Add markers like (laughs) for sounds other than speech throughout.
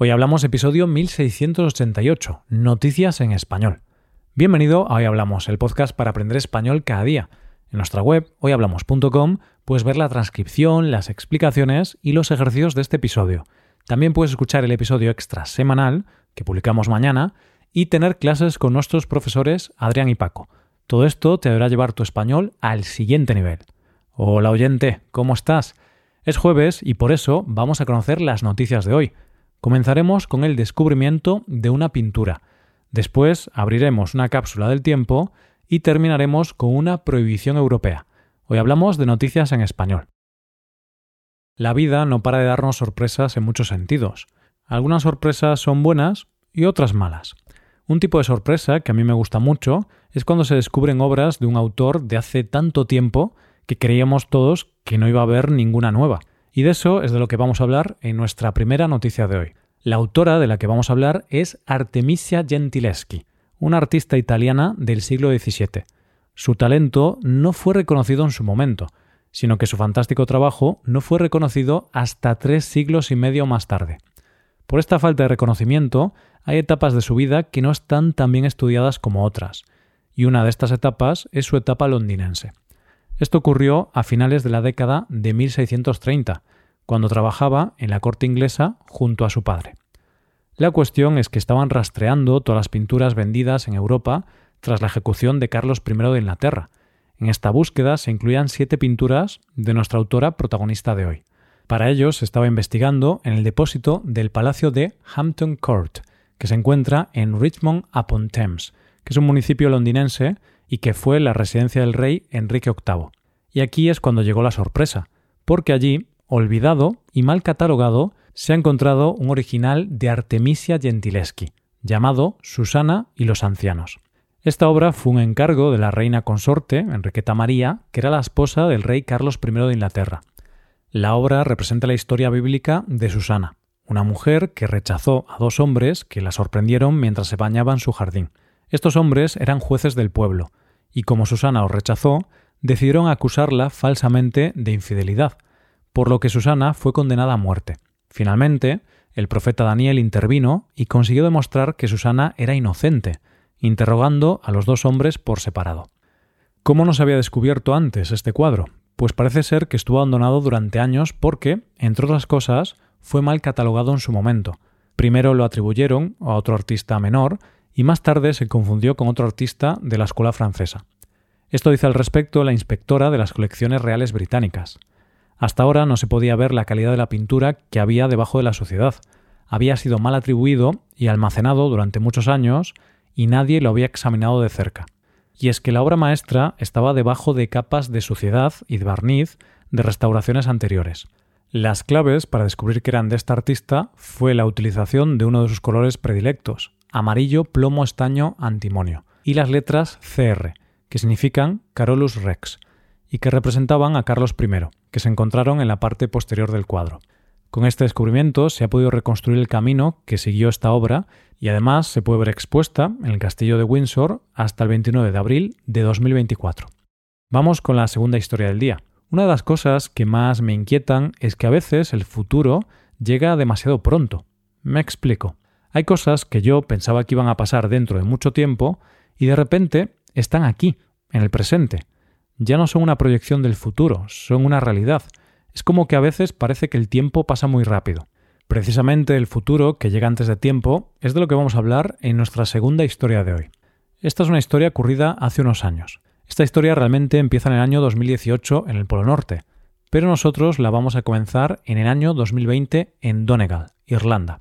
Hoy hablamos episodio 1688, Noticias en Español. Bienvenido a Hoy Hablamos, el podcast para aprender español cada día. En nuestra web, hoyhablamos.com, puedes ver la transcripción, las explicaciones y los ejercicios de este episodio. También puedes escuchar el episodio extra semanal, que publicamos mañana, y tener clases con nuestros profesores Adrián y Paco. Todo esto te deberá llevar tu español al siguiente nivel. Hola oyente, ¿cómo estás? Es jueves y por eso vamos a conocer las noticias de hoy. Comenzaremos con el descubrimiento de una pintura. Después abriremos una cápsula del tiempo y terminaremos con una prohibición europea. Hoy hablamos de noticias en español. La vida no para de darnos sorpresas en muchos sentidos. Algunas sorpresas son buenas y otras malas. Un tipo de sorpresa que a mí me gusta mucho es cuando se descubren obras de un autor de hace tanto tiempo que creíamos todos que no iba a haber ninguna nueva. Y de eso es de lo que vamos a hablar en nuestra primera noticia de hoy. La autora de la que vamos a hablar es Artemisia Gentileschi, una artista italiana del siglo XVII. Su talento no fue reconocido en su momento, sino que su fantástico trabajo no fue reconocido hasta tres siglos y medio más tarde. Por esta falta de reconocimiento, hay etapas de su vida que no están tan bien estudiadas como otras, y una de estas etapas es su etapa londinense. Esto ocurrió a finales de la década de 1630, cuando trabajaba en la corte inglesa junto a su padre. La cuestión es que estaban rastreando todas las pinturas vendidas en Europa tras la ejecución de Carlos I de Inglaterra. En esta búsqueda se incluían siete pinturas de nuestra autora protagonista de hoy. Para ello se estaba investigando en el depósito del Palacio de Hampton Court, que se encuentra en Richmond upon Thames, que es un municipio londinense y que fue la residencia del rey Enrique VIII. Y aquí es cuando llegó la sorpresa, porque allí, olvidado y mal catalogado, se ha encontrado un original de Artemisia Gentileschi, llamado Susana y los ancianos. Esta obra fue un encargo de la reina consorte, Enriqueta María, que era la esposa del rey Carlos I de Inglaterra. La obra representa la historia bíblica de Susana, una mujer que rechazó a dos hombres que la sorprendieron mientras se bañaba en su jardín. Estos hombres eran jueces del pueblo, y como Susana os rechazó, decidieron acusarla falsamente de infidelidad, por lo que Susana fue condenada a muerte. Finalmente, el profeta Daniel intervino y consiguió demostrar que Susana era inocente, interrogando a los dos hombres por separado. ¿Cómo no se había descubierto antes este cuadro? Pues parece ser que estuvo abandonado durante años porque, entre otras cosas, fue mal catalogado en su momento. Primero lo atribuyeron a otro artista menor y más tarde se confundió con otro artista de la escuela francesa. Esto dice al respecto la inspectora de las colecciones reales británicas. Hasta ahora no se podía ver la calidad de la pintura que había debajo de la sociedad. Había sido mal atribuido y almacenado durante muchos años y nadie lo había examinado de cerca. Y es que la obra maestra estaba debajo de capas de suciedad y de barniz de restauraciones anteriores. Las claves para descubrir que eran de esta artista fue la utilización de uno de sus colores predilectos, amarillo, plomo, estaño, antimonio, y las letras CR, que significan Carolus Rex, y que representaban a Carlos I, que se encontraron en la parte posterior del cuadro. Con este descubrimiento se ha podido reconstruir el camino que siguió esta obra y además se puede ver expuesta en el castillo de Windsor hasta el 29 de abril de 2024. Vamos con la segunda historia del día. Una de las cosas que más me inquietan es que a veces el futuro llega demasiado pronto. Me explico. Hay cosas que yo pensaba que iban a pasar dentro de mucho tiempo y de repente están aquí, en el presente. Ya no son una proyección del futuro, son una realidad. Es como que a veces parece que el tiempo pasa muy rápido. Precisamente el futuro, que llega antes de tiempo, es de lo que vamos a hablar en nuestra segunda historia de hoy. Esta es una historia ocurrida hace unos años. Esta historia realmente empieza en el año 2018 en el Polo Norte, pero nosotros la vamos a comenzar en el año 2020 en Donegal, Irlanda.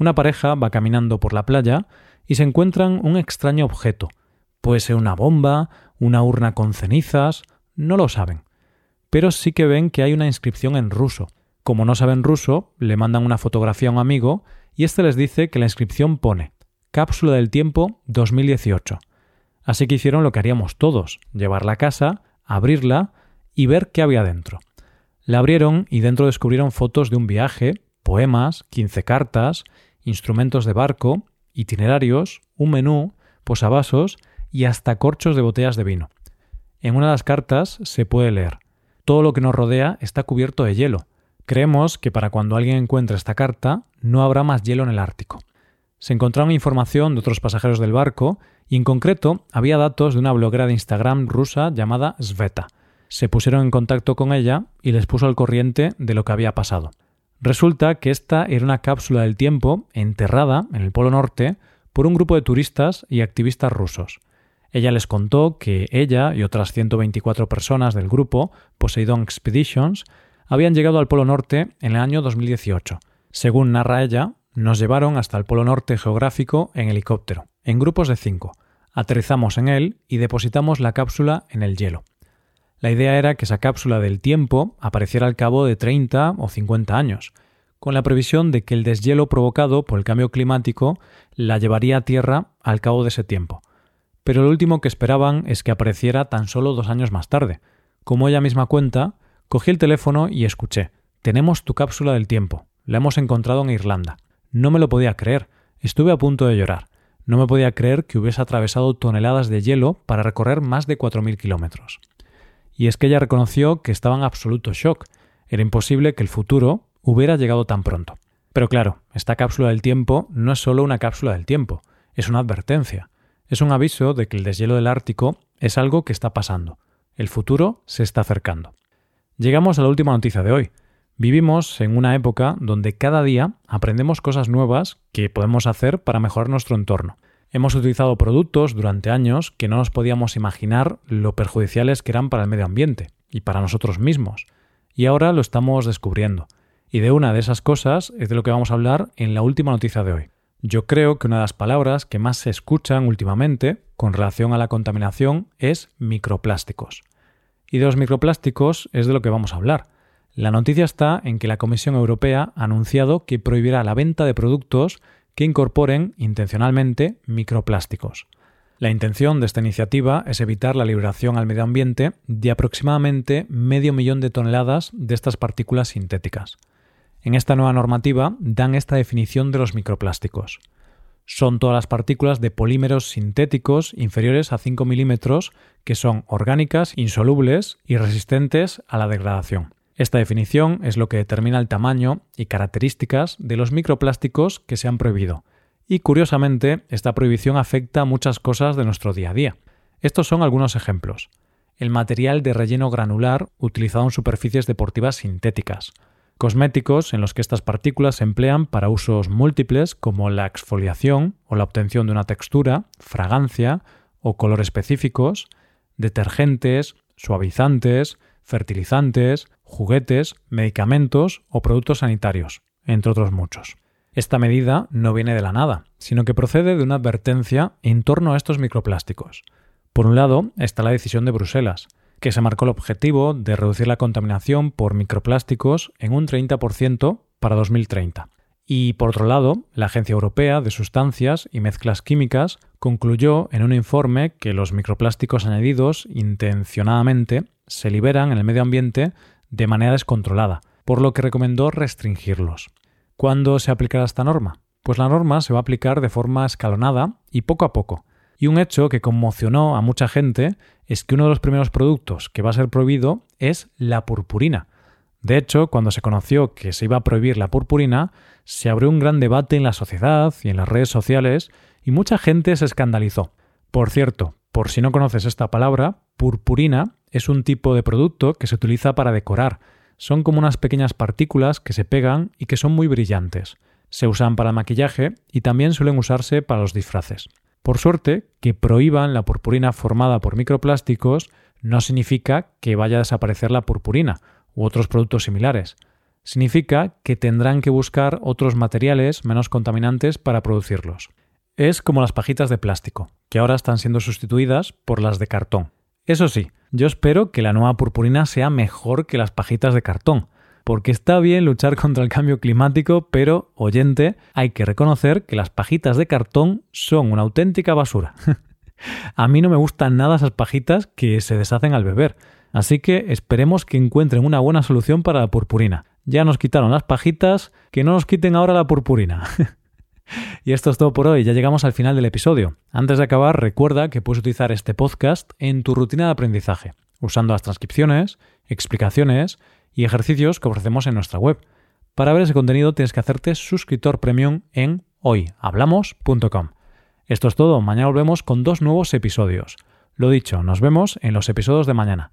Una pareja va caminando por la playa y se encuentran un extraño objeto. Puede ser una bomba, una urna con cenizas, no lo saben. Pero sí que ven que hay una inscripción en ruso. Como no saben ruso, le mandan una fotografía a un amigo y éste les dice que la inscripción pone Cápsula del tiempo 2018. Así que hicieron lo que haríamos todos, llevarla a casa, abrirla y ver qué había dentro. La abrieron y dentro descubrieron fotos de un viaje, poemas, 15 cartas instrumentos de barco, itinerarios, un menú, posavasos y hasta corchos de botellas de vino. En una de las cartas se puede leer Todo lo que nos rodea está cubierto de hielo. Creemos que para cuando alguien encuentre esta carta no habrá más hielo en el Ártico. Se encontraron información de otros pasajeros del barco y en concreto había datos de una bloguera de Instagram rusa llamada Sveta. Se pusieron en contacto con ella y les puso al corriente de lo que había pasado. Resulta que esta era una cápsula del tiempo enterrada en el Polo Norte por un grupo de turistas y activistas rusos. Ella les contó que ella y otras 124 personas del grupo Poseidon Expeditions habían llegado al Polo Norte en el año 2018. Según narra ella, nos llevaron hasta el Polo Norte geográfico en helicóptero, en grupos de cinco. Aterrizamos en él y depositamos la cápsula en el hielo. La idea era que esa cápsula del tiempo apareciera al cabo de 30 o 50 años, con la previsión de que el deshielo provocado por el cambio climático la llevaría a tierra al cabo de ese tiempo. Pero lo último que esperaban es que apareciera tan solo dos años más tarde. Como ella misma cuenta, cogí el teléfono y escuché Tenemos tu cápsula del tiempo. La hemos encontrado en Irlanda. No me lo podía creer. Estuve a punto de llorar. No me podía creer que hubiese atravesado toneladas de hielo para recorrer más de 4.000 kilómetros y es que ella reconoció que estaba en absoluto shock. Era imposible que el futuro hubiera llegado tan pronto. Pero claro, esta cápsula del tiempo no es solo una cápsula del tiempo, es una advertencia. Es un aviso de que el deshielo del Ártico es algo que está pasando. El futuro se está acercando. Llegamos a la última noticia de hoy. Vivimos en una época donde cada día aprendemos cosas nuevas que podemos hacer para mejorar nuestro entorno. Hemos utilizado productos durante años que no nos podíamos imaginar lo perjudiciales que eran para el medio ambiente y para nosotros mismos. Y ahora lo estamos descubriendo. Y de una de esas cosas es de lo que vamos a hablar en la última noticia de hoy. Yo creo que una de las palabras que más se escuchan últimamente con relación a la contaminación es microplásticos. Y de los microplásticos es de lo que vamos a hablar. La noticia está en que la Comisión Europea ha anunciado que prohibirá la venta de productos que incorporen intencionalmente microplásticos. La intención de esta iniciativa es evitar la liberación al medio ambiente de aproximadamente medio millón de toneladas de estas partículas sintéticas. En esta nueva normativa dan esta definición de los microplásticos. Son todas las partículas de polímeros sintéticos inferiores a 5 milímetros que son orgánicas, insolubles y resistentes a la degradación. Esta definición es lo que determina el tamaño y características de los microplásticos que se han prohibido. Y curiosamente, esta prohibición afecta muchas cosas de nuestro día a día. Estos son algunos ejemplos. El material de relleno granular utilizado en superficies deportivas sintéticas. Cosméticos en los que estas partículas se emplean para usos múltiples como la exfoliación o la obtención de una textura, fragancia o color específicos. Detergentes, suavizantes, fertilizantes, juguetes, medicamentos o productos sanitarios, entre otros muchos. Esta medida no viene de la nada, sino que procede de una advertencia en torno a estos microplásticos. Por un lado está la decisión de Bruselas, que se marcó el objetivo de reducir la contaminación por microplásticos en un 30% para 2030. Y por otro lado, la Agencia Europea de Sustancias y Mezclas Químicas concluyó en un informe que los microplásticos añadidos intencionadamente se liberan en el medio ambiente de manera descontrolada, por lo que recomendó restringirlos. ¿Cuándo se aplicará esta norma? Pues la norma se va a aplicar de forma escalonada y poco a poco. Y un hecho que conmocionó a mucha gente es que uno de los primeros productos que va a ser prohibido es la purpurina. De hecho, cuando se conoció que se iba a prohibir la purpurina, se abrió un gran debate en la sociedad y en las redes sociales y mucha gente se escandalizó. Por cierto, por si no conoces esta palabra, purpurina es un tipo de producto que se utiliza para decorar. Son como unas pequeñas partículas que se pegan y que son muy brillantes. Se usan para maquillaje y también suelen usarse para los disfraces. Por suerte, que prohíban la purpurina formada por microplásticos no significa que vaya a desaparecer la purpurina u otros productos similares. Significa que tendrán que buscar otros materiales menos contaminantes para producirlos. Es como las pajitas de plástico, que ahora están siendo sustituidas por las de cartón. Eso sí, yo espero que la nueva purpurina sea mejor que las pajitas de cartón, porque está bien luchar contra el cambio climático, pero, oyente, hay que reconocer que las pajitas de cartón son una auténtica basura. (laughs) A mí no me gustan nada esas pajitas que se deshacen al beber, así que esperemos que encuentren una buena solución para la purpurina. Ya nos quitaron las pajitas, que no nos quiten ahora la purpurina. (laughs) Y esto es todo por hoy, ya llegamos al final del episodio. Antes de acabar, recuerda que puedes utilizar este podcast en tu rutina de aprendizaje, usando las transcripciones, explicaciones y ejercicios que ofrecemos en nuestra web. Para ver ese contenido tienes que hacerte suscriptor premium en hoyhablamos.com. Esto es todo, mañana volvemos con dos nuevos episodios. Lo dicho, nos vemos en los episodios de mañana.